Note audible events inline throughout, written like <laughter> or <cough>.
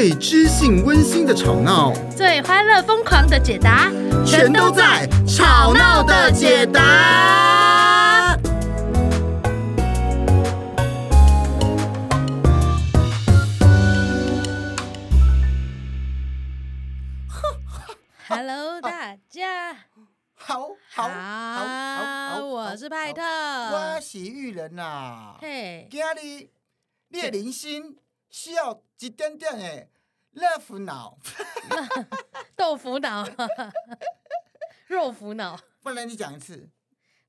最知性温馨的吵闹，最欢乐疯狂的解答，全都在《吵闹的解答》。<laughs> Hello，大家。好，好，好，好，我是派特，我是玉人呐。嘿，今日你的人生需要一点点的热腐脑，<laughs> 豆腐脑，<laughs> 肉腐脑。不然你讲一次，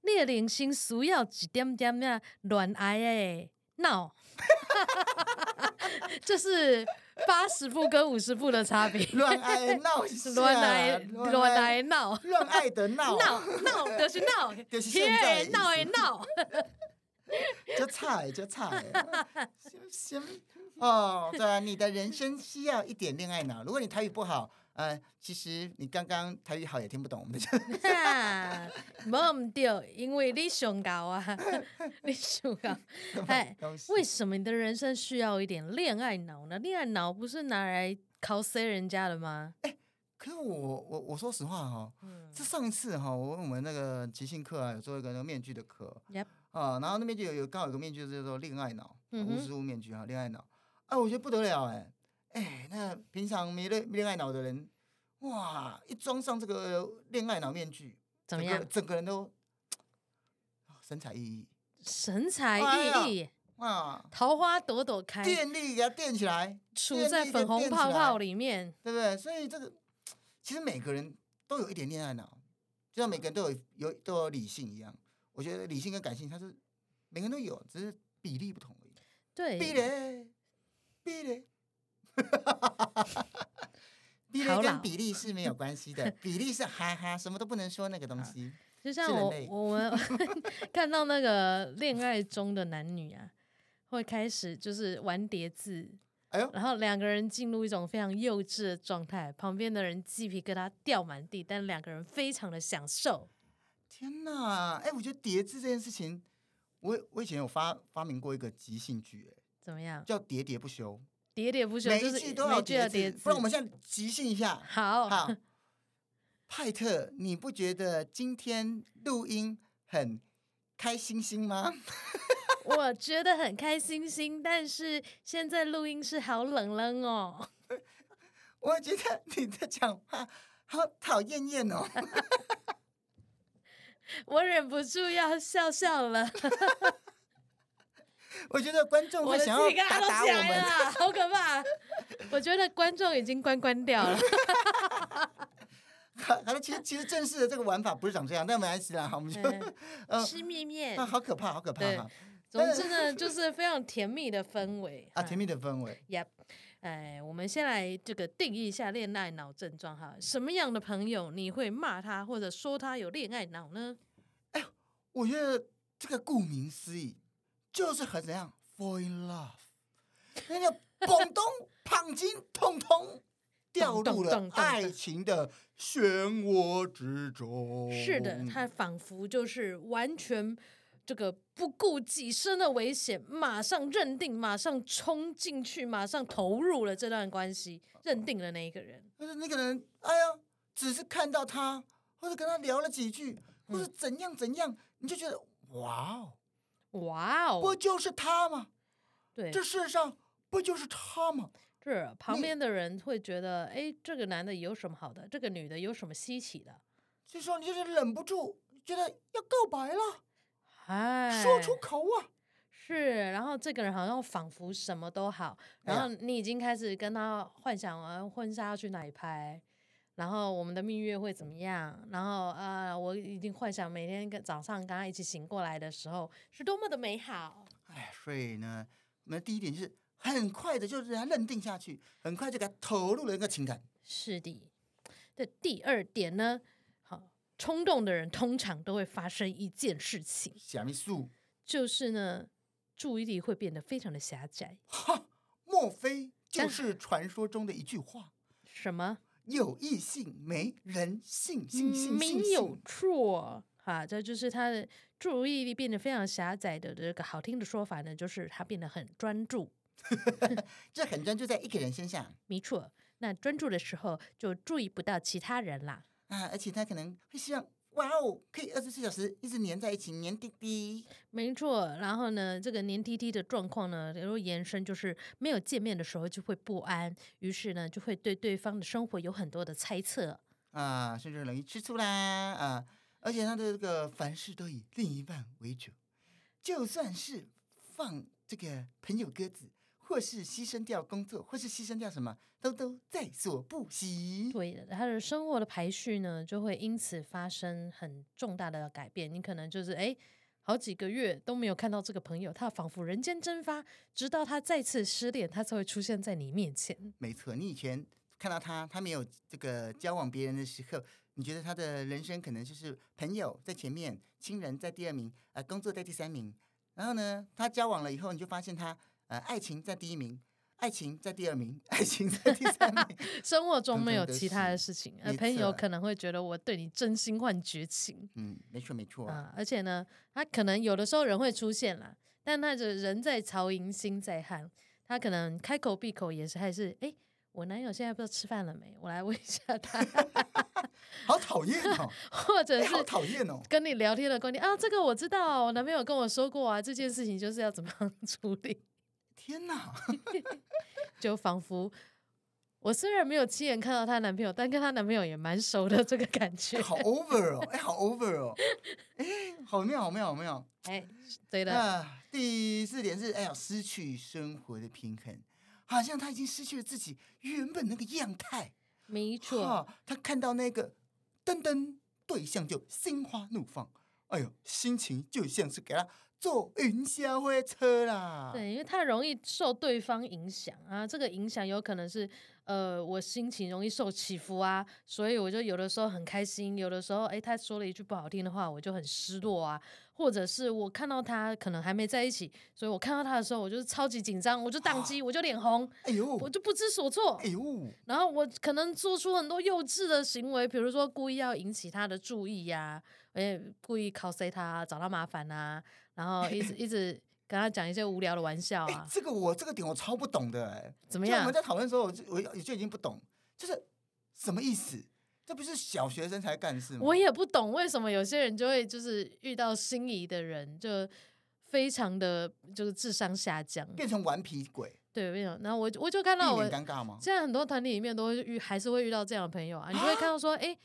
你的人生需要一点点的恋爱诶闹，<laughs> 这是八十步跟五十步的差别。恋爱闹，恋爱恋爱闹，恋爱的闹，闹闹就是闹，就是现在。闹的闹。就差就差行行哦，<laughs> 对啊，你的人生需要一点恋爱脑。如果你台语不好，呃，其实你刚刚台语好也听不懂我们的。<laughs> 没唔对，因为你上高啊，<laughs> 你上高。哎，为什么你的人生需要一点恋爱脑呢？恋爱脑不是拿来考 C 人家的吗？哎，可是我我我说实话哈、哦，嗯，这上一次哈，我问我们那个即兴课啊，有做一个那个面具的课。Yep. 啊，然后那边就有有刚好有个面具叫做恋爱脑，无实物面具哈，恋爱脑，哎，我觉得不得了哎，哎，那平常没恋恋爱脑的人，哇，一装上这个恋爱脑面具，怎么样？整个人都神采奕奕，神采奕奕啊，桃花朵朵开，电力给它电起来，处在粉红泡泡里面，对不对？所以这个其实每个人都有一点恋爱脑，就像每个人都有有都有理性一样。我觉得理性跟感性，它是每个人都有，只是比例不同而已。对，比例，比例，<laughs> 比例跟比例是没有关系的，<laughs> 比例是哈哈，什么都不能说那个东西。就像我我们 <laughs> 看到那个恋爱中的男女啊，会开始就是玩叠字，哎呦，然后两个人进入一种非常幼稚的状态，旁边的人鸡皮疙瘩掉满地，但两个人非常的享受。天呐，哎，我觉得叠字这件事情，我我以前有发发明过一个即兴剧，哎，怎么样？叫喋喋不休，喋喋不休，每一句都要叠字，不然我们现在即兴一下。好，好，派特，你不觉得今天录音很开心心吗？<laughs> 我觉得很开心心，但是现在录音室好冷冷哦。<laughs> 我觉得你的讲话好讨厌厌哦。<laughs> 我忍不住要笑笑了。我觉得观众会想要打打我们，好可怕！我觉得观众已经关关掉了。好，好了，其实其实正式的这个玩法不是长这样，但没关系啦。好，我们就吃面面啊，好可怕，好可怕哈。总之呢，就是非常甜蜜的氛围啊，甜蜜的氛围。Yep，哎，我们先来这个定义一下恋爱脑症状哈。什么样的朋友你会骂他或者说他有恋爱脑呢？哎我觉得这个顾名思义，就是很怎样 fall in love，那个咚咚胖金通通 <laughs> 掉入了爱情的漩涡之中。是的，他仿佛就是完全这个不顾己身的危险，马上认定，马上冲进去，马上投入了这段关系，认定了那一个人。但是那个人，哎呀，只是看到他，或者跟他聊了几句，或者怎样怎样。嗯你就觉得哇哦，哇哦，不就是他吗？对，这世上不就是他吗？是旁边的人会觉得，哎，这个男的有什么好的？这个女的有什么稀奇的？这时候你就是忍不住觉得要告白了，哎，说出口啊！是，然后这个人好像仿佛什么都好，然后你已经开始跟他幻想完婚纱要去哪里拍。然后我们的蜜月会怎么样？然后呃，我已经幻想每天跟早上跟他一起醒过来的时候是多么的美好。哎，所以呢，我们第一点就是很快的，就是让他认定下去，很快就给他投入了一个情感。是的。这第二点呢，好，冲动的人通常都会发生一件事情。什么事？就是呢，注意力会变得非常的狭窄。哈，莫非就是传说中的一句话？什么？有异性没人性，性性没有错哈，这就是他的注意力变得非常狭窄的这个好听的说法呢，就是他变得很专注。<laughs> 这很专注在一个人身上。没错，那专注的时候就注意不到其他人啦。啊，而且他可能会希望，哇哦，可以二十四小时一直黏在一起，黏滴滴。没错，然后呢，这个黏滴滴的状况呢，比如延伸就是没有见面的时候就会不安，于是呢就会对对方的生活有很多的猜测啊，甚至容易吃醋啦啊，而且他的这个凡事都以另一半为主，就算是放这个朋友鸽子。或是牺牲掉工作，或是牺牲掉什么，都都在所不惜。对的，他的生活的排序呢，就会因此发生很重大的改变。你可能就是哎，好几个月都没有看到这个朋友，他仿佛人间蒸发，直到他再次失恋，他才会出现在你面前。没错，你以前看到他，他没有这个交往别人的时候，你觉得他的人生可能就是朋友在前面，亲人在第二名，呃，工作在第三名。然后呢，他交往了以后，你就发现他。呃，爱情在第一名，爱情在第二名，<laughs> 爱情在第三名。<laughs> 生活中没有其他的事情，呃，朋友可能会觉得我对你真心换绝情。嗯，没错没错啊，呃。而且呢，他可能有的时候人会出现啦，但他的人在曹营心在汉，他可能开口闭口也是还是哎，我男友现在不知道吃饭了没？我来问一下他。<laughs> 好讨厌哦，或者是好讨厌哦，跟你聊天的观点啊，这个我知道，我男朋友跟我说过啊，这件事情就是要怎么样处理。天哪！<laughs> 就仿佛我虽然没有亲眼看到她男朋友，但跟她男朋友也蛮熟的，这个感觉。欸、好 over 哦！哎、欸，好 over 哦！哎、欸，好妙，好妙，好妙！<laughs> 哎、欸，对的。啊，第四点是，哎呀，失去生活的平衡，好像他已经失去了自己原本那个样态。没错。啊，他看到那个噔噔对象就心花怒放，哎呦，心情就像是给他。坐云霄飞车啦！对，因为太容易受对方影响啊，这个影响有可能是，呃，我心情容易受起伏啊，所以我就有的时候很开心，有的时候，哎，他说了一句不好听的话，我就很失落啊，或者是我看到他可能还没在一起，所以我看到他的时候，我就是超级紧张，我就宕机，我就脸红，哎呦，我就不知所措，哎呦，然后我可能做出很多幼稚的行为，比如说故意要引起他的注意呀、啊，哎，故意 cos 他，找他麻烦啊。然后一直一直跟他讲一些无聊的玩笑啊，这个我这个点我超不懂的哎，怎么样？我们在讨论的时候，我就我就已经不懂，就是什么意思？这不是小学生才干事吗？我也不懂为什么有些人就会就是遇到心仪的人就非常的就是智商下降，变成顽皮鬼。对，变成然后我我就看到我尴尬吗？现在很多团体里面都会遇还是会遇到这样的朋友啊，你就会看到说，<gasps> 哎，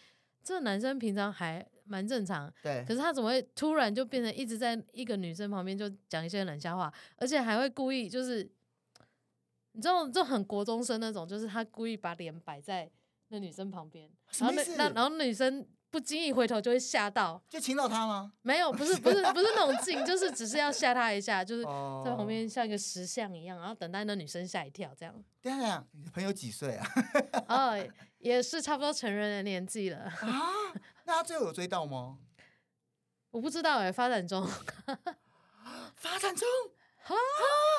这个男生平常还。蛮正常，对。可是他怎么会突然就变成一直在一个女生旁边就讲一些冷笑话，而且还会故意就是，你知道，就很国中生那种，就是他故意把脸摆在那女生旁边，然后那那然后女生不经意回头就会吓到，就亲到他吗？没有，不是不是不是那种亲，就是只是要吓他一下，就是在旁边像一个石像一样，然后等待那女生吓一跳这样。对啊，你的朋友几岁啊？<laughs> 哦，也是差不多成人的年纪了。啊那他最后有追到吗？我不知道哎、欸，发展中，<laughs> 发展中啊！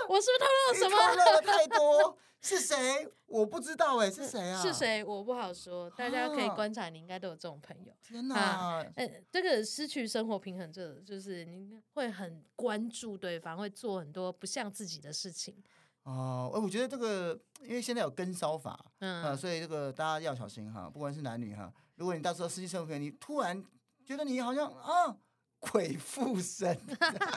我是不是透露了什么？透露了太多，是谁？我不知道哎、欸，是谁啊？是谁？我不好说，大家可以观察，你应该都有这种朋友。天哪！哎、啊，这个失去生活平衡，这就是你会很关注对方，会做很多不像自己的事情。哦，哎，我觉得这个，因为现在有跟骚法，嗯、啊，所以这个大家要小心哈，不管是男女哈。如果你到时候失去生活你突然觉得你好像啊鬼附身，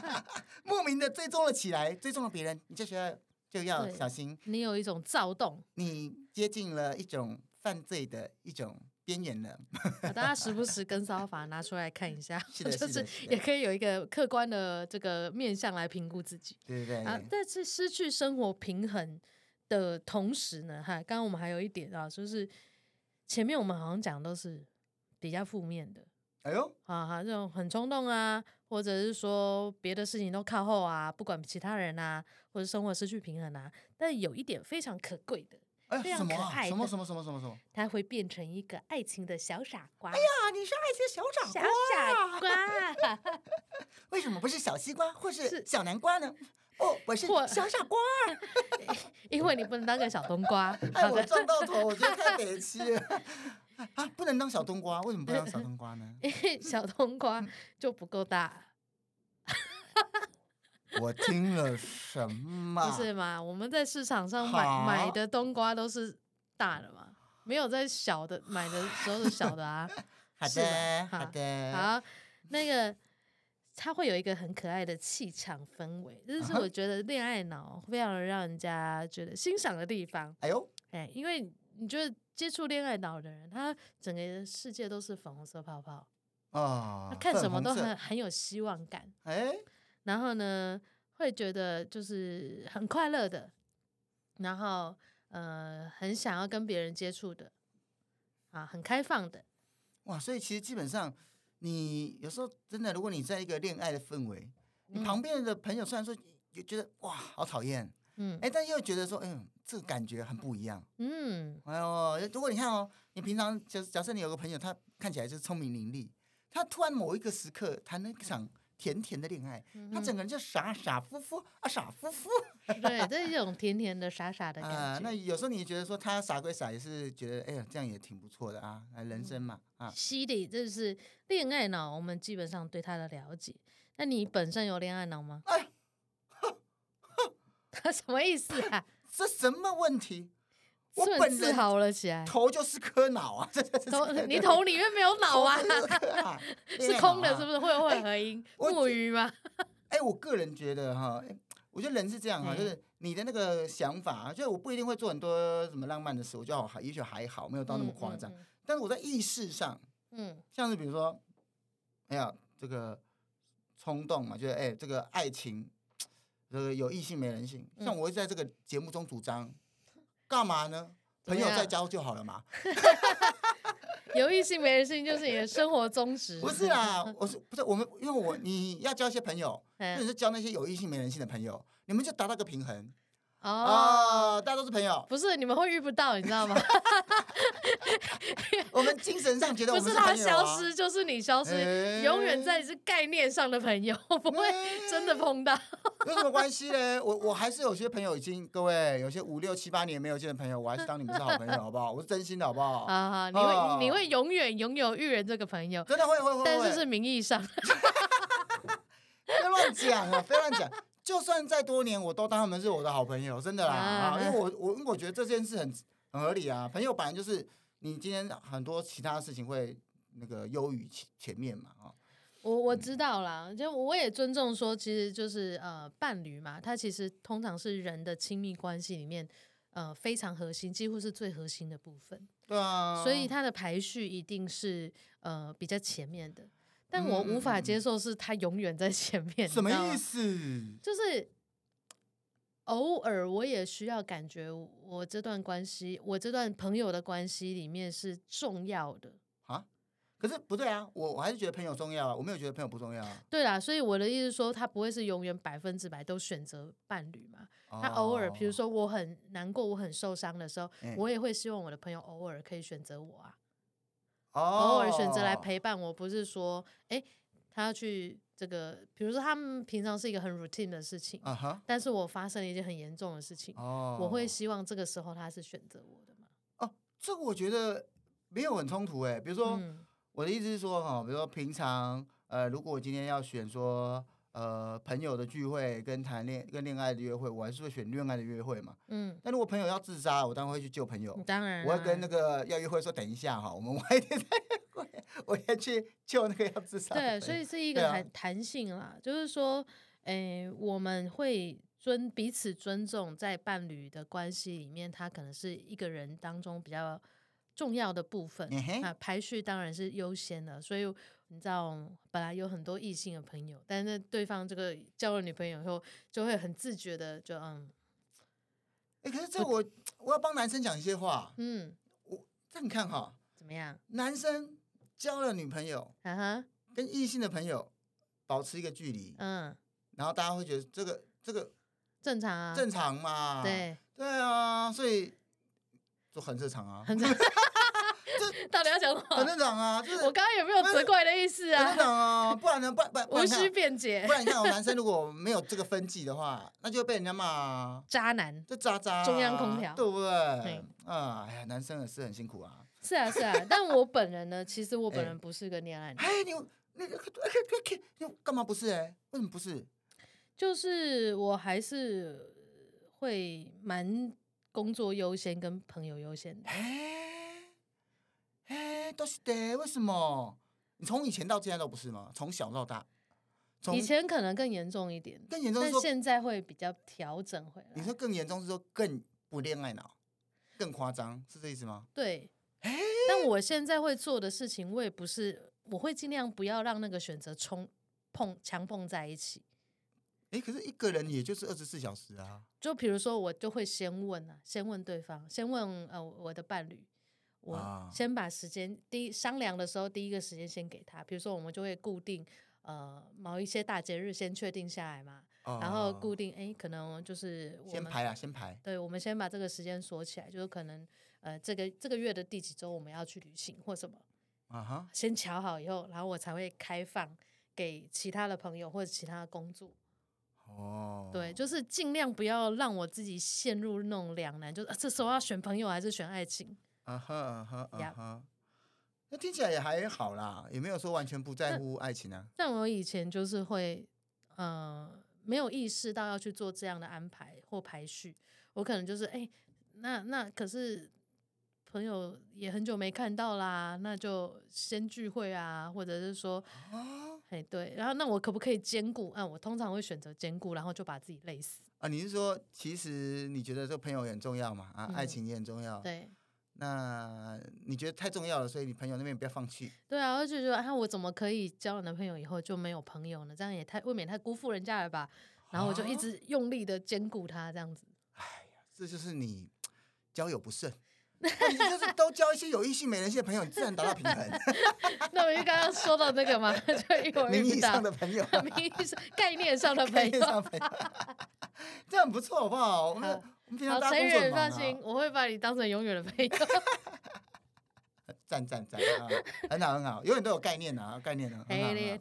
<laughs> 莫名的追踪了起来，追踪了别人，你这时候就要小心。你有一种躁动，你接近了一种犯罪的一种边缘了。大家时不时跟骚法拿出来看一下，是的，<laughs> 就是也可以有一个客观的这个面向来评估自己。对对对。啊，在这失去生活平衡的同时呢，哈，刚刚我们还有一点啊，就是。前面我们好像讲的都是比较负面的，哎呦，啊哈，这种很冲动啊，或者是说别的事情都靠后啊，不管其他人啊，或者生活失去平衡啊。但有一点非常可贵的，哎，非常可爱的，什么什么什么什么什么，他会变成一个爱情的小傻瓜。哎呀，你是爱情的小傻瓜，小傻瓜，<laughs> 为什么不是小西瓜或是小南瓜呢？哦，我是小傻瓜，<laughs> 因为你不能当个小冬瓜。哎，我撞到头，我觉得太委屈 <laughs> 了。啊，不能当小冬瓜，为什么不能当小冬瓜呢？因 <laughs> 为小冬瓜就不够大。我听了什么？不是吗？我们在市场上买买的冬瓜都是大的嘛，没有在小的买的时候是小的啊。好的，好的，好，那个它会有一个很可爱的气场氛围，这是我觉得恋爱脑非常让人家觉得欣赏的地方。哎呦，哎，因为你觉得接触恋爱脑的人，他整个世界都是粉红色泡泡啊，他看什么都很很有希望感。哎。然后呢，会觉得就是很快乐的，然后呃，很想要跟别人接触的，啊，很开放的，哇！所以其实基本上，你有时候真的，如果你在一个恋爱的氛围，你旁边的朋友虽然说也觉得哇，好讨厌，嗯，哎，但又觉得说，嗯，这个感觉很不一样，嗯，哎呦，如果你看哦，你平常假假设你有个朋友，他看起来就是聪明伶俐，他突然某一个时刻谈那场。甜甜的恋爱，嗯、他整个人就傻傻乎乎啊，傻乎乎。对，这是一种甜甜的傻傻的感觉。呃、那有时候你觉得说他傻归傻，也是觉得哎呀，这样也挺不错的啊，人生嘛啊。犀利，这是恋爱脑，我们基本上对他的了解。那你本身有恋爱脑吗？哎，<laughs> 他什么意思啊？<laughs> 这什么问题？我本自豪了起来，头就是颗脑啊！<laughs> 头，你头里面没有脑啊？<laughs> 是空的，是不是？会不会合音？木鱼吗？哎，我个人觉得哈，我觉得人是这样哈，就是你的那个想法，就是我不一定会做很多什么浪漫的事，我觉得好，也许还好，没有到那么夸张。但是我在意识上，嗯，像是比如说，哎呀，这个冲动嘛，就是哎，这个爱情，这个有异性没人性，像我会在这个节目中主张。干嘛呢？朋友再交就好了嘛。<laughs> <laughs> 有异性没人性，就是你的生活宗旨。不是啊，我是不是我们？因为我你要交一些朋友，或者是交那些有异性没人性的朋友，你们就达到个平衡。哦，大家都是朋友，不是你们会遇不到，你知道吗？<laughs> <laughs> 我们精神上觉得我们不是他消失，就是你消失，永远在是概念上的朋友，<laughs> 不会真的碰到。<laughs> 有什么关系呢？我我还是有些朋友已经各位有些五六七八年没有见的朋友，我还是当你们是好朋友，好不好？我是真心的，好不好？好好，你会你会永远拥有玉人这个朋友，真的会会会，但是是名义上。别乱讲啊！别乱讲。就算再多年，我都当他们是我的好朋友，真的啦啊！因为我我我觉得这件事很很合理啊。朋友本来就是你今天很多其他事情会那个优于前前面嘛啊。我我知道啦，就我也尊重说，其实就是呃伴侣嘛，他其实通常是人的亲密关系里面呃非常核心，几乎是最核心的部分。对啊，所以他的排序一定是呃比较前面的。但我无法接受是他永远在前面，什么意思？就是偶尔我也需要感觉，我这段关系，我这段朋友的关系里面是重要的啊。可是不对啊，我我还是觉得朋友重要啊，我没有觉得朋友不重要啊。对啦，所以我的意思是说，他不会是永远百分之百都选择伴侣嘛。他偶尔，比如说我很难过，我很受伤的时候，我也会希望我的朋友偶尔可以选择我啊。偶尔选择来陪伴我，不是说，他要去这个，比如说他们平常是一个很 routine 的事情，uh huh. 但是我发生了一件很严重的事情，oh. 我会希望这个时候他是选择我的嘛？哦，这个我觉得没有很冲突哎，比如说、嗯、我的意思是说哈，比如说平常，呃，如果我今天要选说。呃，朋友的聚会跟谈恋跟恋爱的约会，我还是会选恋爱的约会嘛。嗯。但如果朋友要自杀，我当然会去救朋友。当然。我会跟那个要约会说，等一下哈，我们晚一点再约会，我要去救那个要自杀。对，所以是一个弹弹性啦，啊、就是说，诶、欸，我们会尊彼此尊重，在伴侣的关系里面，他可能是一个人当中比较重要的部分。嗯、哼啊，排序当然是优先的，所以。你知道，本来有很多异性的朋友，但是对方这个交了女朋友以后，就会很自觉的就嗯，哎、欸，可是这我我，我要帮男生讲一些话，嗯，我这你看哈，怎么样？男生交了女朋友，啊哈，跟异性的朋友保持一个距离，嗯，然后大家会觉得这个这个正常啊，正常嘛，对对啊，所以就很正常啊，很正常。<laughs> <laughs> 到底要讲什么？很正常啊，就是我刚刚有没有责怪的意思啊？很正常啊，不然呢？不不，无需辩解。不然你看，我男生如果没有这个分际的话，<laughs> 那就被人家骂渣男，就渣渣中央空调，对不对？啊，哎呀，男生也是很辛苦啊。是啊，是啊，<laughs> 但我本人呢，其实我本人不是个恋爱脑。哎，你你你干嘛不是？哎，为什么不是？就是我还是会蛮工作优先跟朋友优先的。都是的，为什么？你从以前到现在都不是吗？从小到大，以前可能更严重一点，更严重，但现在会比较调整回来。你说更严重是说更不恋爱脑，更夸张，是这意思吗？对。但我现在会做的事情，我也不是，我会尽量不要让那个选择冲碰强碰在一起。哎，可是一个人也就是二十四小时啊。就比如说，我就会先问啊，先问对方，先问呃我的伴侣，我先把时间第一商量的时候，第一个时间先给他。比如说，我们就会固定呃某一些大节日先确定下来嘛，哦、然后固定哎，可能就是我们先排啊，先排。对，我们先把这个时间锁起来，就是可能。呃，这个这个月的第几周我们要去旅行或什么？啊哈，先瞧好以后，然后我才会开放给其他的朋友或者其他的工作。哦，对，就是尽量不要让我自己陷入那种两难，就是这时候要选朋友还是选爱情？啊哈啊哈啊哈，那听起来也还好啦，也没有说完全不在乎爱情啊。但我以前就是会，呃，没有意识到要去做这样的安排或排序，我可能就是哎，那那可是。朋友也很久没看到啦，那就先聚会啊，或者是说，哎对，然后那我可不可以兼顾？啊，我通常会选择兼顾，然后就把自己累死啊。你是说，其实你觉得这朋友也很重要嘛？啊，嗯、爱情也很重要。对，那你觉得太重要了，所以你朋友那边不要放弃。对啊，我就觉得啊，我怎么可以交了男朋友以后就没有朋友呢？这样也太未免太辜负人家了吧？然后我就一直用力的兼顾他，这样子。哎呀，这就是你交友不慎。<laughs> 你就是都交一些有异性没人性的朋友，你自然达到平衡。<laughs> 那我就刚刚说到那个嘛，<laughs> 就一会儿名义上的朋友，名义上概念上的朋友，这样不错，好不好？我们我们平常大家工作很忙啊。放心，我会把你当成永远的朋友。<laughs> 赞赞赞啊，很好很好，永远都有概念啊，概念啊。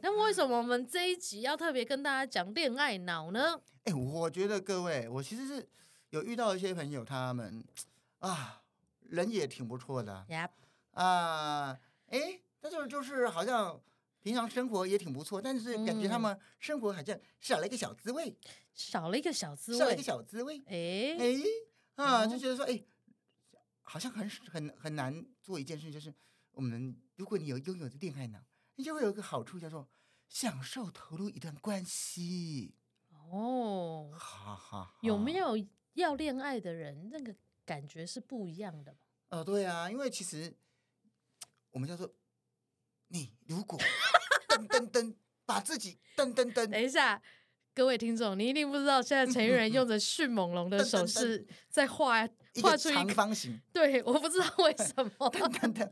那为什么我们这一集要特别跟大家讲恋爱脑呢？哎，我觉得各位，我其实是有遇到一些朋友，他们啊。人也挺不错的.啊，哎，但是就是好像平常生活也挺不错，但是感觉他们生活好像少了一个小滋味，少了一个小滋味，少了一个小滋味，哎哎啊，就觉得说，哎，好像很很很难做一件事，就是我们如果你有拥有的恋爱脑，你就会有一个好处，叫做享受投入一段关系。哦，哈哈，有没有要恋爱的人那个？感觉是不一样的。哦，对啊，因为其实我们叫做你如果 <laughs> 噔噔噔把自己噔噔噔，等一下，各位听众，你一定不知道，现在陈玉仁用着迅猛龙的手势在画画出一个长方形。对，我不知道为什么。<laughs> 噔噔噔，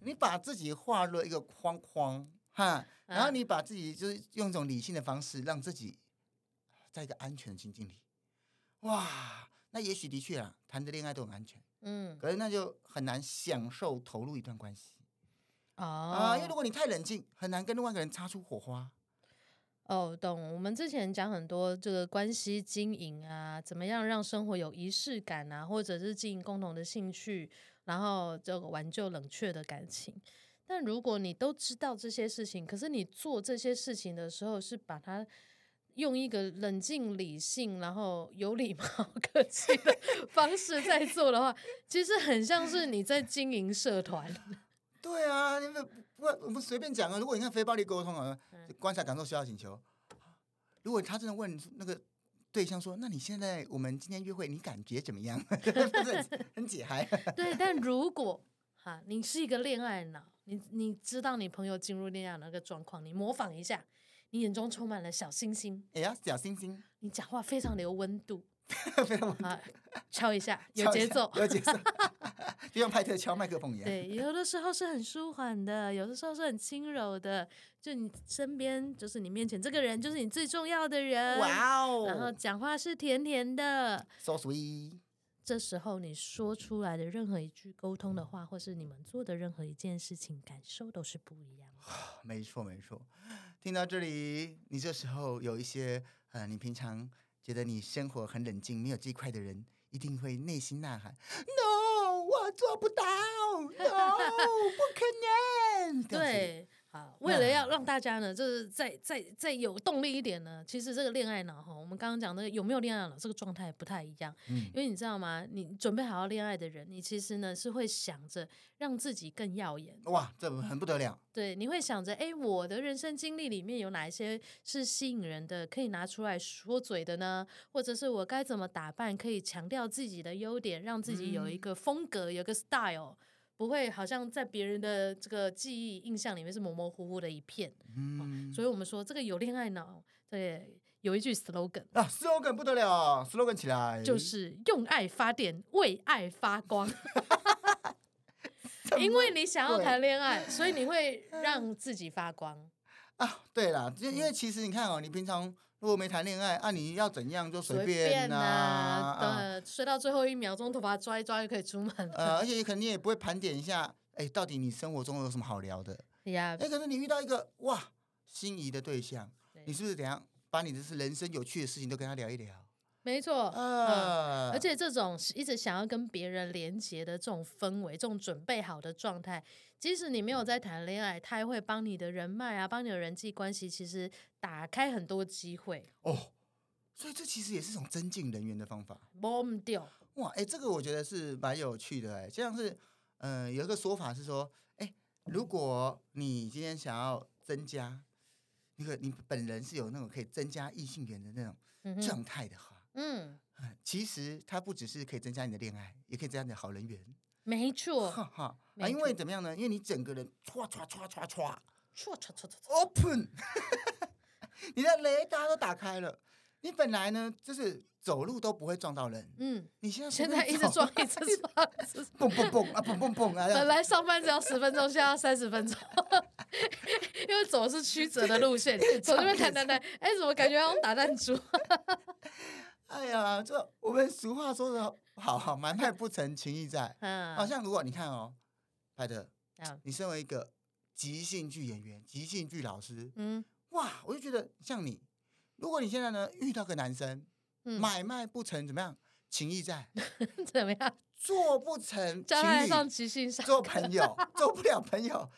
你把自己画了一个框框哈，然后你把自己就是用一种理性的方式，让自己在一个安全的情境里，哇。那也许的确啊，谈的恋爱都很安全，嗯，可是那就很难享受投入一段关系，哦，啊，因为如果你太冷静，很难跟另外一个人擦出火花。哦，懂。我们之前讲很多这个关系经营啊，怎么样让生活有仪式感啊，或者是经营共同的兴趣，然后这个挽救冷却的感情。但如果你都知道这些事情，可是你做这些事情的时候是把它。用一个冷静、理性，然后有礼貌、客气的方式在做的话，其实很像是你在经营社团。对啊，因为不，我们随便讲啊。如果你看非暴力沟通啊，观察、感受、需要、请求。如果他真的问那个对象说：“那你现在我们今天约会，你感觉怎么样？” <laughs> 很很解嗨。<laughs> 对，但如果哈，你是一个恋爱脑，你你知道你朋友进入恋爱那个状况，你模仿一下。你眼中充满了小星星，哎呀，小星星！你讲话非常的有温度，非常温度，敲一下，<laughs> 有节奏，有节奏，<laughs> 就像派特敲麦克风一样。对，有的时候是很舒缓的，有的时候是很轻柔的。就你身边，就是你面前这个人，就是你最重要的人。哇哦！然后讲话是甜甜的，so sweet。这时候你说出来的任何一句沟通的话，或是你们做的任何一件事情，感受都是不一样的。<sighs> 没错，没错。听到这里，你这时候有一些呃，你平常觉得你生活很冷静、没有这一块的人，一定会内心呐喊：“No，我做不到，<laughs> No，不可能。”对，好，为了要让大家呢，就是再再再有动力一点呢，其实这个恋爱脑哈，我们刚刚讲那个有没有恋爱脑这个状态不太一样，嗯，因为你知道吗？你准备好要恋爱的人，你其实呢是会想着让自己更耀眼，哇，这很不得了。对，你会想着，哎，我的人生经历里面有哪一些是吸引人的，可以拿出来说嘴的呢？或者是我该怎么打扮，可以强调自己的优点，让自己有一个风格，嗯、有个 style。不会，好像在别人的这个记忆印象里面是模模糊糊的一片。嗯，哦、所以我们说这个有恋爱脑，对，有一句 slogan 啊，slogan 不得了，slogan 起来，就是用爱发电，为爱发光。<laughs> 因为你想要谈恋爱，所以你会让自己发光啊。对了，因因为其实你看哦，你平常。如果没谈恋爱，啊，你要怎样就随便呐、啊啊，对，睡到最后一秒钟，头发抓一抓就可以出门了。呃，而且你肯定也不会盘点一下，哎，到底你生活中有什么好聊的？<laughs> 呀，哎，可是你遇到一个哇心仪的对象，对你是不是怎样把你的是人生有趣的事情都跟他聊一聊？没错，呃、嗯，而且这种一直想要跟别人连接的这种氛围，这种准备好的状态，即使你没有在谈恋爱，他也会帮你的人脉啊，帮你的人际关系，其实打开很多机会哦。所以这其实也是一种增进人员的方法。忘掉哇，哎，这个我觉得是蛮有趣的哎，就像是嗯、呃，有一个说法是说，哎，如果你今天想要增加那个你本人是有那种可以增加异性缘的那种状态的话。嗯嗯，其实它不只是可以增加你的恋爱，也可以增加你的好人缘。没错，哈哈啊，因为怎么样呢？因为你整个人唰唰唰唰唰唰唰唰唰，open，<laughs> 你的雷达都打开了。你本来呢，就是走路都不会撞到人，嗯，你现在现在一直撞，一直 <laughs> 撞，蹦蹦蹦啊，蹦蹦蹦啊！本来上班只要十分钟，现在要三十分钟，<laughs> 因为走的是曲折的路线，走这边弹弹弹，哎，怎么感觉好像打弹珠？哎呀，这我们俗话说的好好，买卖不成，情义在。嗯，好像如果你看哦，派特，你身为一个即兴剧演员、即兴剧老师，嗯，哇，我就觉得像你，如果你现在呢遇到个男生，买卖不成，怎么样？情义在，<laughs> 怎么样？做不成，将来上即兴上做朋友，<laughs> 做不了朋友。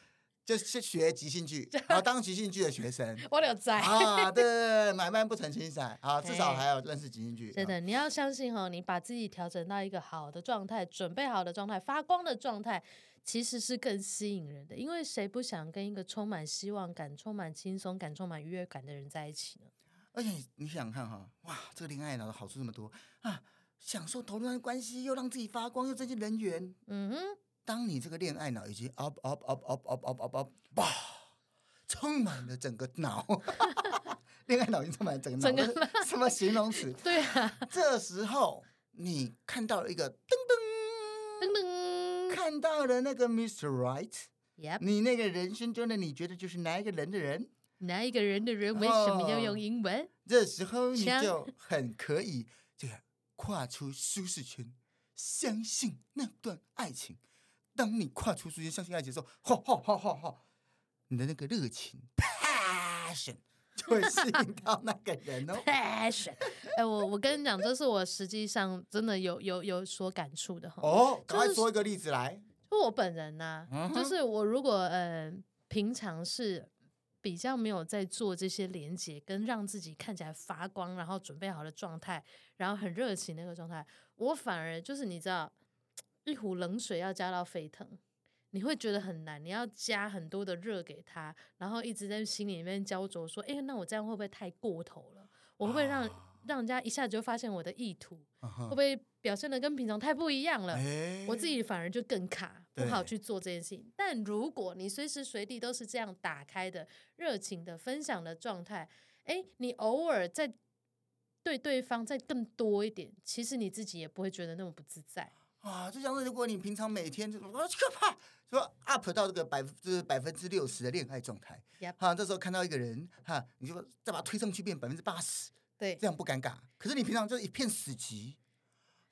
就是学即兴剧，然后当即兴剧的学生。<laughs> 我有在啊，对对对，买卖不成情义啊，至少还要认识即兴剧。真的，你要相信哦，你把自己调整到一个好的状态，准备好的状态，发光的状态，其实是更吸引人的。因为谁不想跟一个充满希望感、充满轻松感、充满愉悦感的人在一起呢？而且你想想看哈，哇，这个恋爱脑的好处这么多啊，享受投入的关系，又让自己发光，又增进人缘。嗯哼。当你这个恋爱脑已经 up up up up up up up up，哇，充满了整个脑，<laughs> 恋爱脑已经充满了整个脑，整个什么形容词？对啊，这时候你看到了一个噔噔噔噔，看到了那个 Mr. Right，Yep. 你那个人生中的你觉得就是哪一个人的人？哪一个人的人为什么要用英文？哦，这时候你就很可以这个跨出舒适圈，相信那段爱情。当你跨出舒适圈，相信爱情的时候，吼吼吼吼吼，你的那个热情 passion <laughs> 就会吸引到那个人哦。passion，哎，我我跟你讲，这是我实际上真的有有有所感触的哈。哦，赶快说一个例子来。就我本人呢、啊，就是我如果呃平常是比较没有在做这些连接，跟让自己看起来发光，然后准备好的状态，然后很热情那个状态，我反而就是你知道。一壶冷水要加到沸腾，你会觉得很难。你要加很多的热给他，然后一直在心里面焦灼，说：“哎，那我这样会不会太过头了？我会不会让、啊、让人家一下子就发现我的意图？啊、会不会表现的跟平常太不一样了？诶我自己反而就更卡，不好去做这件事情。但如果你随时随地都是这样打开的、热情的分享的状态，哎，你偶尔再对对方再更多一点，其实你自己也不会觉得那么不自在。”啊，就像是如果你平常每天就我可怕，说 up 到这个百分之百分之六十的恋爱状态，哈 Yep.、啊，这时候看到一个人，哈、啊，你就再把它推上去变百分之八十，对，这样不尴尬。可是你平常就一片死寂，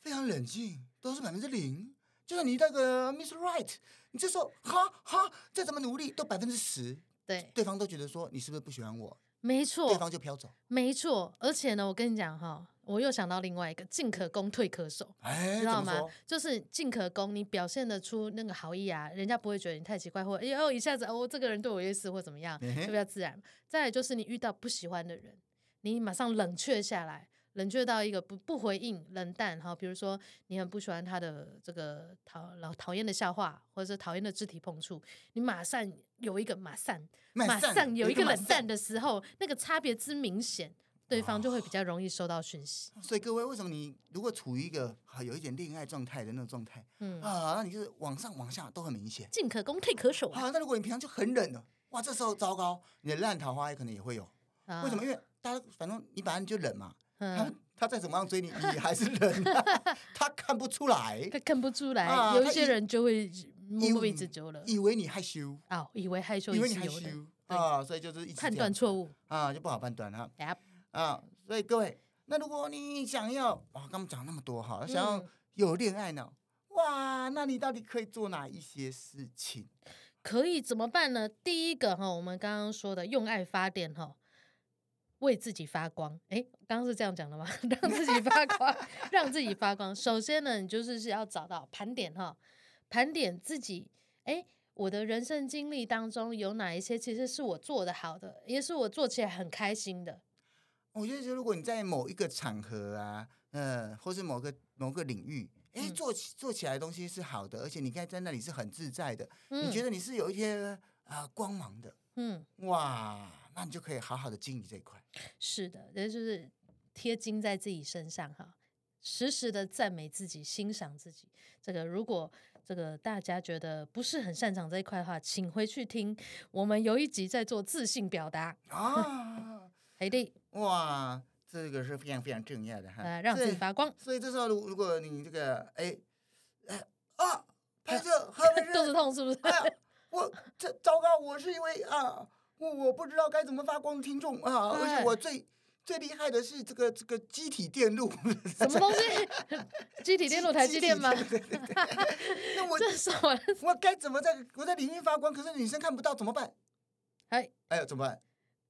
非常冷静，都是百分之零。就算你那个 Miss Right，你这时候哈哈，再怎么努力都百分之十，对，对方都觉得说你是不是不喜欢我？没错，对方就飘走。没错，而且呢，我跟你讲哈。我又想到另外一个，进可攻，退可守，哎，知道吗？就是进可攻，你表现得出那个好意啊，人家不会觉得你太奇怪，或哎呦一下子哦，这个人对我有意思或怎么样，就比较自然。再来就是你遇到不喜欢的人，你马上冷却下来。冷却到一个不不回应，冷淡哈，比如说你很不喜欢他的这个讨老讨厌的笑话，或者是讨厌的肢体碰触，你马上有一个马上马上有一个冷淡的时候，那个差别之明显，对方就会比较容易收到讯息。所以各位，为什么你如果处于一个有一点恋爱状态的那种状态，嗯啊，那你就是往上往下都很明显，进可攻退可守啊。那如果你平常就很冷了，哇，这时候糟糕，你的烂桃花也可能也会有。为什么？因为大家反正你本来就冷嘛。他他再怎么样追你，你还是冷，<laughs> 他看不出来，他看不出来。有一些人就会摸摸鼻子走了，以为你害羞啊，以为害羞，以为你害羞啊，所以就是判断错误啊，就不好判断哈。啊，所以各位，那如果你想要哇，刚刚讲那么多哈，想要有恋爱脑，哇，那你到底可以做哪一些事情？可以怎么办呢？第一个哈，我们刚刚说的用爱发电哈。为自己发光，哎，刚刚是这样讲的吗？<laughs> 让自己发光，让自己发光。首先呢，你就是是要找到盘点哈，盘点自己，哎，我的人生经历当中有哪一些其实是我做的好的，也是我做起来很开心的。我觉得，如果你在某一个场合啊，嗯、呃，或是某个某个领域，哎，做起做起来的东西是好的，而且你看在那里是很自在的，嗯、你觉得你是有一些啊、呃、光芒的，嗯，哇。那你就可以好好的经营这一块。是的，也就是贴金在自己身上哈，时时的赞美自己，欣赏自己。这个如果这个大家觉得不是很擅长这一块的话，请回去听我们有一集在做自信表达啊。嘿的，哇，这个是非常非常重要的哈，来让自己发光。所以这时候，如如果你这个哎哎啊，拍摄肚子痛是不是？哎、我这糟糕，我是因为啊。我我不知道该怎么发光的听众啊，而且我最最厉害的是这个这个机体电路，<laughs> 什么东西？<laughs> 机体电路台积电吗？对对对。那我这什么？<laughs> 我该怎么在我在里面发光？可是女生看不到怎么办？哎哎呀，怎么办？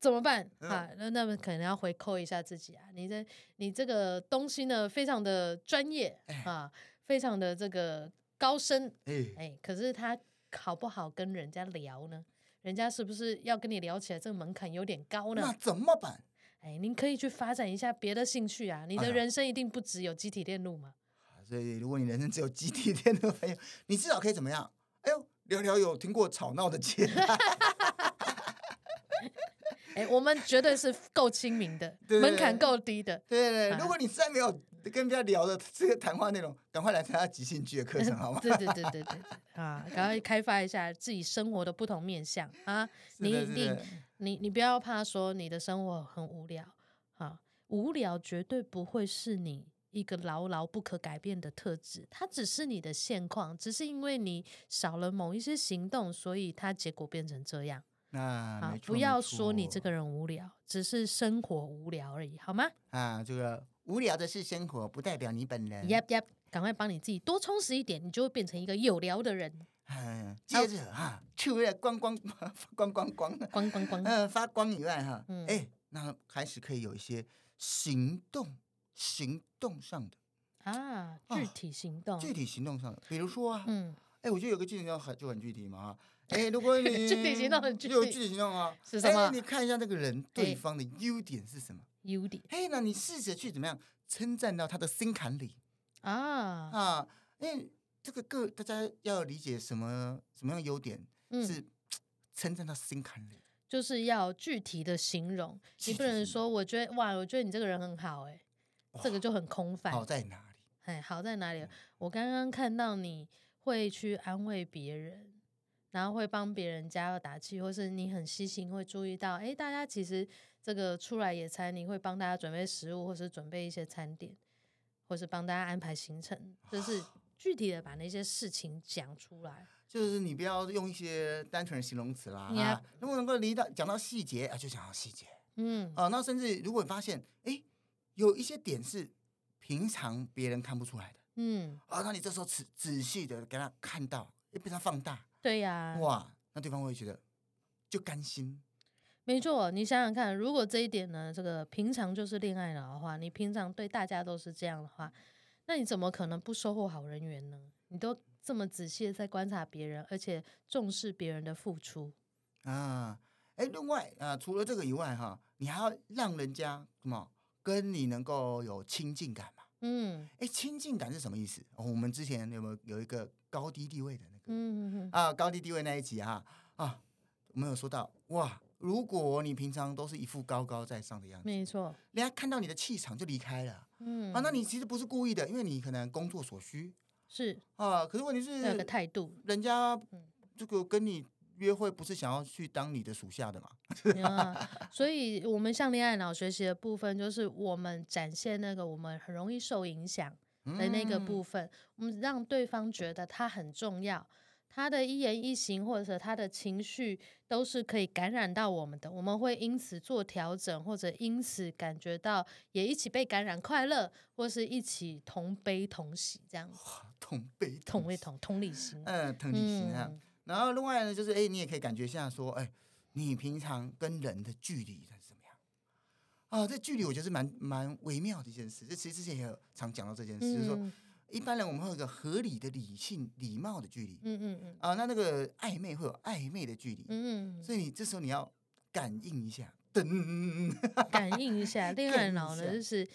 怎么办？啊，那那么可能要回扣一下自己啊！你这你这个东西呢，非常的专业啊，非常的这个高深。哎哎，可是他好不好跟人家聊呢？人家是不是要跟你聊起来，这个门槛有点高呢？那怎么办？哎，您可以去发展一下别的兴趣啊！你的人生一定不只有集体电路嘛。所以，如果你人生只有集体电路，朋友，你至少可以怎么样？哎呦，聊聊有听过吵闹的节 <laughs> 哎，我们绝对是够亲民的，<laughs> 对对对，门槛够低的。对对对，如果你再没有。跟人家聊的这个谈话内容，赶快来参加即兴剧的课程，好吗？<laughs> 对对对对对对，啊，赶快开发一下自己生活的不同面向啊！你你你你不要怕说你的生活很无聊啊，无聊绝对不会是你一个牢牢不可改变的特质，它只是你的现况，只是因为你少了某一些行动，所以它结果变成这样。那啊，不要说你这个人无聊，只是生活无聊而已，好吗？啊，这个。无聊的是生活，不代表你本人。Yep, yep，赶快帮你自己多充实一点，你就会变成一个有聊的人。嗯，接着哈，除了光光 <laughs> 光光光光光光，嗯，发光以外哈，嗯，哎，那开始可以有一些行动，行动上的啊，具体行动，具体行动上的，比如说啊，嗯，哎，我觉得有个具体行动很就很具体嘛，哈，哎，如果你具体行动很具体，有具体行动啊，是什么？你看一下那个人对方的优点是什么？优点，哎，那你试着去怎么样称赞到他的心坎里啊啊！因为这个个大家要理解什么什么样的优点、嗯、是称赞到心坎里，就是要具体的形容，你不能说我觉得哇，我觉得你这个人很好哎，这个就很空泛。好在哪里？哎，好在哪里？我刚刚看到你会去安慰别人，然后会帮别人加油打气，或是你很细心，会注意到哎，大家其实。这个出来野餐，你会帮大家准备食物，或是准备一些餐点，或是帮大家安排行程，就是具体的把那些事情讲出来。就是你不要用一些单纯的形容词啦，啊，如果能够离到讲到细节啊，就讲到细节。嗯，啊，那甚至如果你发现，哎，有一些点是平常别人看不出来的，嗯，啊，那你这时候仔仔细的给他看到，也被他放大，对呀，哇，那对方会觉得就甘心。没错，你想想看，如果这一点呢，这个平常就是恋爱脑的话，你平常对大家都是这样的话，那你怎么可能不收获好人缘呢？你都这么仔细的在观察别人，而且重视别人的付出啊。哎，另外啊，除了这个以外哈，你还要让人家什么跟你能够有亲近感嘛？嗯，哎，亲近感是什么意思？哦，我们之前有没有有一个高低地位的那个？嗯嗯嗯啊，高低地位那一集哈啊，我们有说到哇，如果你平常都是一副高高在上的样子，没错，人家看到你的气场就离开了。嗯啊，那你其实不是故意的，因为你可能工作所需是啊，可是问题是那个态度，人家这个跟你。约会不是想要去当你的属下的嘛？啊，所以，我们向恋爱脑学习的部分，就是我们展现那个我们很容易受影响的那个部分，嗯、我们让对方觉得他很重要，他的一言一行或者他的情绪都是可以感染到我们的，我们会因此做调整，或者因此感觉到也一起被感染快乐，或是一起同悲同喜这样子。同悲同悲同同理心，嗯，同理心啊。嗯然后另外呢，就是哎，你也可以感觉一下说，哎，你平常跟人的距离啊，这距离我觉得是蛮蛮微妙的一件事。这其实之前也有常讲到这件事，嗯、就是说一般人我们会有一个合理的、理性、礼貌的距离，嗯嗯嗯，啊，那那个暧昧会有暧昧的距离，嗯嗯，所以你这时候你要感应一下，噔，<laughs> 感应一下，恋爱脑呢就是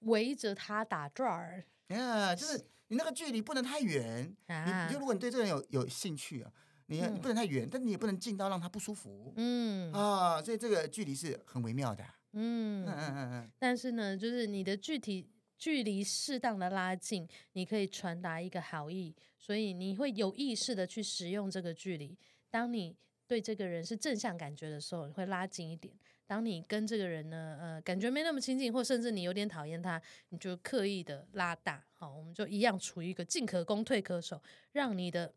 围着他打转儿，啊，就是你那个距离不能太远，啊、你就如果你对这个人有有兴趣啊。你你不能太远，嗯、但你也不能近到让他不舒服。嗯啊，所以这个距离是很微妙的。嗯嗯嗯嗯。但是呢，就是你的具体距离适当的拉近，你可以传达一个好意，所以你会有意识的去使用这个距离。当你对这个人是正向感觉的时候，你会拉近一点；当你跟这个人呢，呃，感觉没那么亲近，或甚至你有点讨厌他，你就刻意的拉大。好，我们就一样处于一个进可攻退可守，让你的。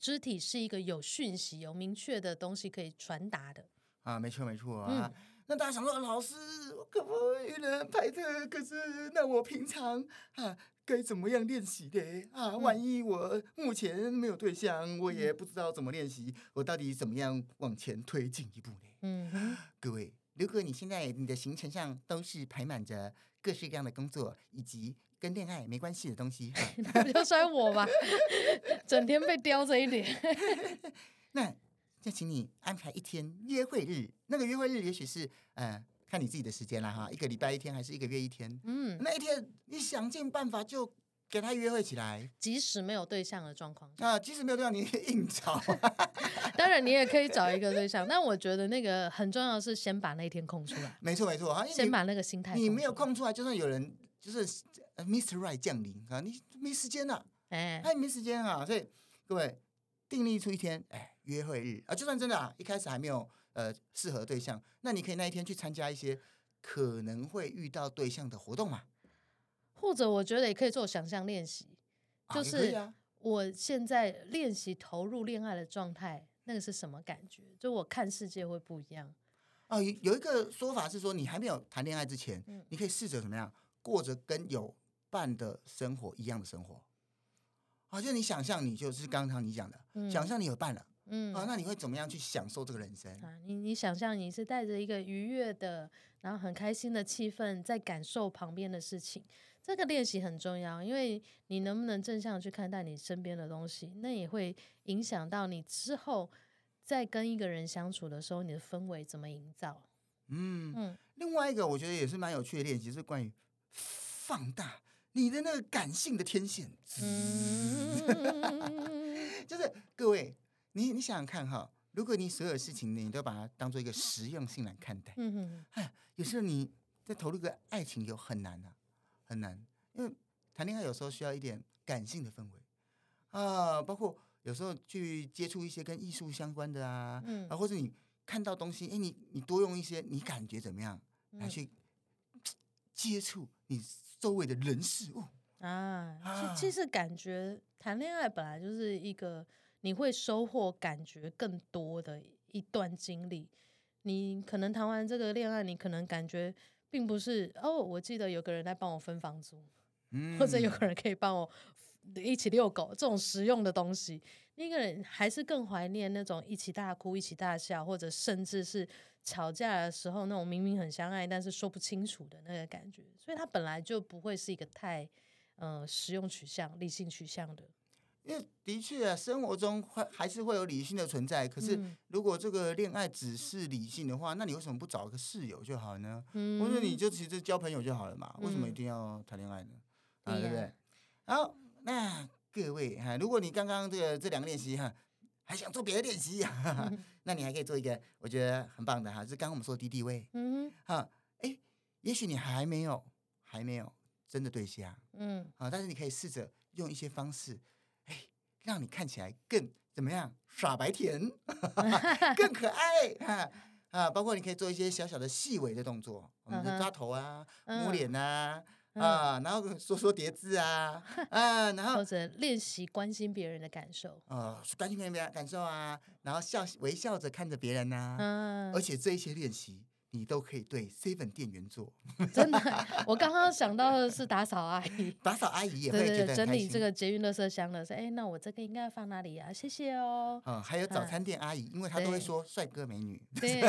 肢体是一个有讯息、有明确的东西可以传达的啊，没错没错啊。嗯、那大家想说，老师我可不可以人拍的？可是那我平常啊该怎么样练习的啊？万一我目前没有对象，嗯、我也不知道怎么练习，我到底怎么样往前推进一步呢？嗯，各位，如果你现在你的行程上都是排满着各式各样的工作以及。跟恋爱没关系的东西，<laughs> 不要摔我吧，<laughs> 整天被叼着一点。<laughs> 那就请你安排一天约会日，那个约会日也许是呃，看你自己的时间了哈，一个礼拜一天还是一个月一天？嗯，那一天你想尽办法就给他约会起来，即使没有对象的状况啊，即使没有对象，你也硬找。<laughs> 当然，你也可以找一个对象，但我觉得那个很重要的是先把那一天空出来。没错，没错，先把那个心态。你没有空出来，就算有人就是。Mr. Right 降临啊，你没时间了，哎，哎，没时间啊，所以各位订立出一天，哎，约会日。啊，就算真的啊，一开始还没有呃适合对象，那你可以那一天去参加一些可能会遇到对象的活动嘛，或者我觉得也可以做想象练习，就是我现在练习投入恋爱的状态，那个是什么感觉？就我看世界会不一样。啊。有一个说法是说，你还没有谈恋爱之前，嗯，你可以试着怎么样过着跟有伴的生活一样的生活，好像你想象你就是刚刚你讲的，嗯、想象你有伴了，嗯啊，那你会怎么样去享受这个人生？啊、你你想象你是带着一个愉悦的，然后很开心的气氛，在感受旁边的事情。这个练习很重要，因为你能不能正向去看待你身边的东西，那也会影响到你之后在跟一个人相处的时候，你的氛围怎么营造？嗯嗯。另外一个我觉得也是蛮有趣的练习，是关于放大。你的那个感性的天线，<laughs> 就是各位，你你想想看哈，如果你所有事情你都把它当做一个实用性来看待，哎，有时候你在投入个爱情有很难啊，很难，因为谈恋爱有时候需要一点感性的氛围啊，包括有时候去接触一些跟艺术相关的啊，嗯啊，或者你看到东西，哎，你你多用一些你感觉怎么样来去接触你。周围的人事物啊，其实感觉谈恋爱本来就是一个你会收获感觉更多的一段经历。你可能谈完这个恋爱，你可能感觉并不是哦，我记得有个人来帮我分房租，<laughs> 嗯，或者有个人可以帮我一起遛狗这种实用的东西。那个人还是更怀念那种一起大哭、一起大笑，或者甚至是吵架的时候那种明明很相爱，但是说不清楚的那个感觉。所以他本来就不会是一个太呃实用取向、理性取向的。因为的确啊，生活中会还是会有理性的存在。可是如果这个恋爱只是理性的话，那你为什么不找个室友就好呢？嗯，或者你就其实交朋友就好了嘛？为什么一定要谈恋爱呢？啊，对不对？好，那。各位哈，如果你刚刚这个这两个练习哈，还想做别的练习哈，<laughs> 那你还可以做一个我觉得很棒的哈，就是刚刚我们说的敌敌畏，嗯哈，哎，也许你还没有还没有真的对象，嗯，啊，但是你可以试着用一些方式，哎，让你看起来更怎么样傻白甜，<laughs> 更可爱哈啊，包括你可以做一些小小的细微的动作，我抓头啊，摸脸呐、啊。啊，然后说说叠字啊，<laughs> 啊，然后或者练习关心别人的感受，呃，关心别人的感受啊，然后笑微笑着看着别人呐、啊，嗯，而且这一些练习你都可以对 seven 店员做，真的，我刚刚想到的是打扫阿姨，打扫阿姨也会觉得整理这个捷运垃圾箱的，说，哎，那我这个应该要放哪里啊？谢谢哦，嗯，还有早餐店阿姨，嗯、因为她都会说帅哥美女，对，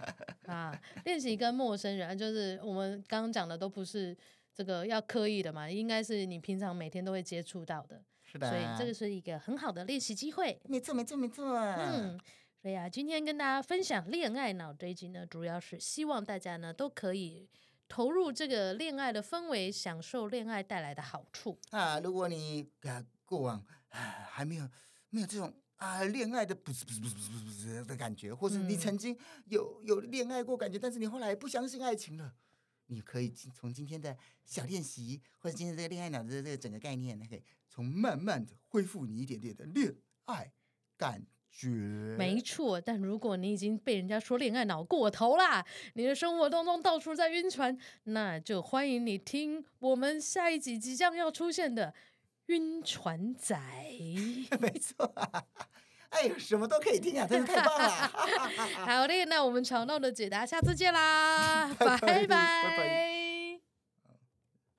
<laughs> 啊，练习跟陌生人，就是我们刚刚讲的都不是。这个要刻意的嘛，应该是你平常每天都会接触到的，是的，所以这个是一个很好的练习机会。没错，没错，没错。嗯，所以啊，今天跟大家分享恋爱脑这一集呢，主要是希望大家呢都可以投入这个恋爱的氛围，享受恋爱带来的好处啊。如果你啊过往啊还没有没有这种啊恋爱的不是不是不是不是不是的感觉，或是你曾经有有恋爱过感觉，但是你后来不相信爱情了。你可以从今天的小练习，或者今天这个恋爱脑的这个整个概念，可以从慢慢的恢复你一点点的恋爱感觉。没错，但如果你已经被人家说恋爱脑过头啦，你的生活当中到处在晕船，那就欢迎你听我们下一集即将要出现的晕船仔。<laughs> 没错啊。哎呦，什么都可以听啊，真是太棒了！<laughs> 好嘞，那我们吵闹的解答，下次见啦，<laughs> 拜拜。拜拜拜拜。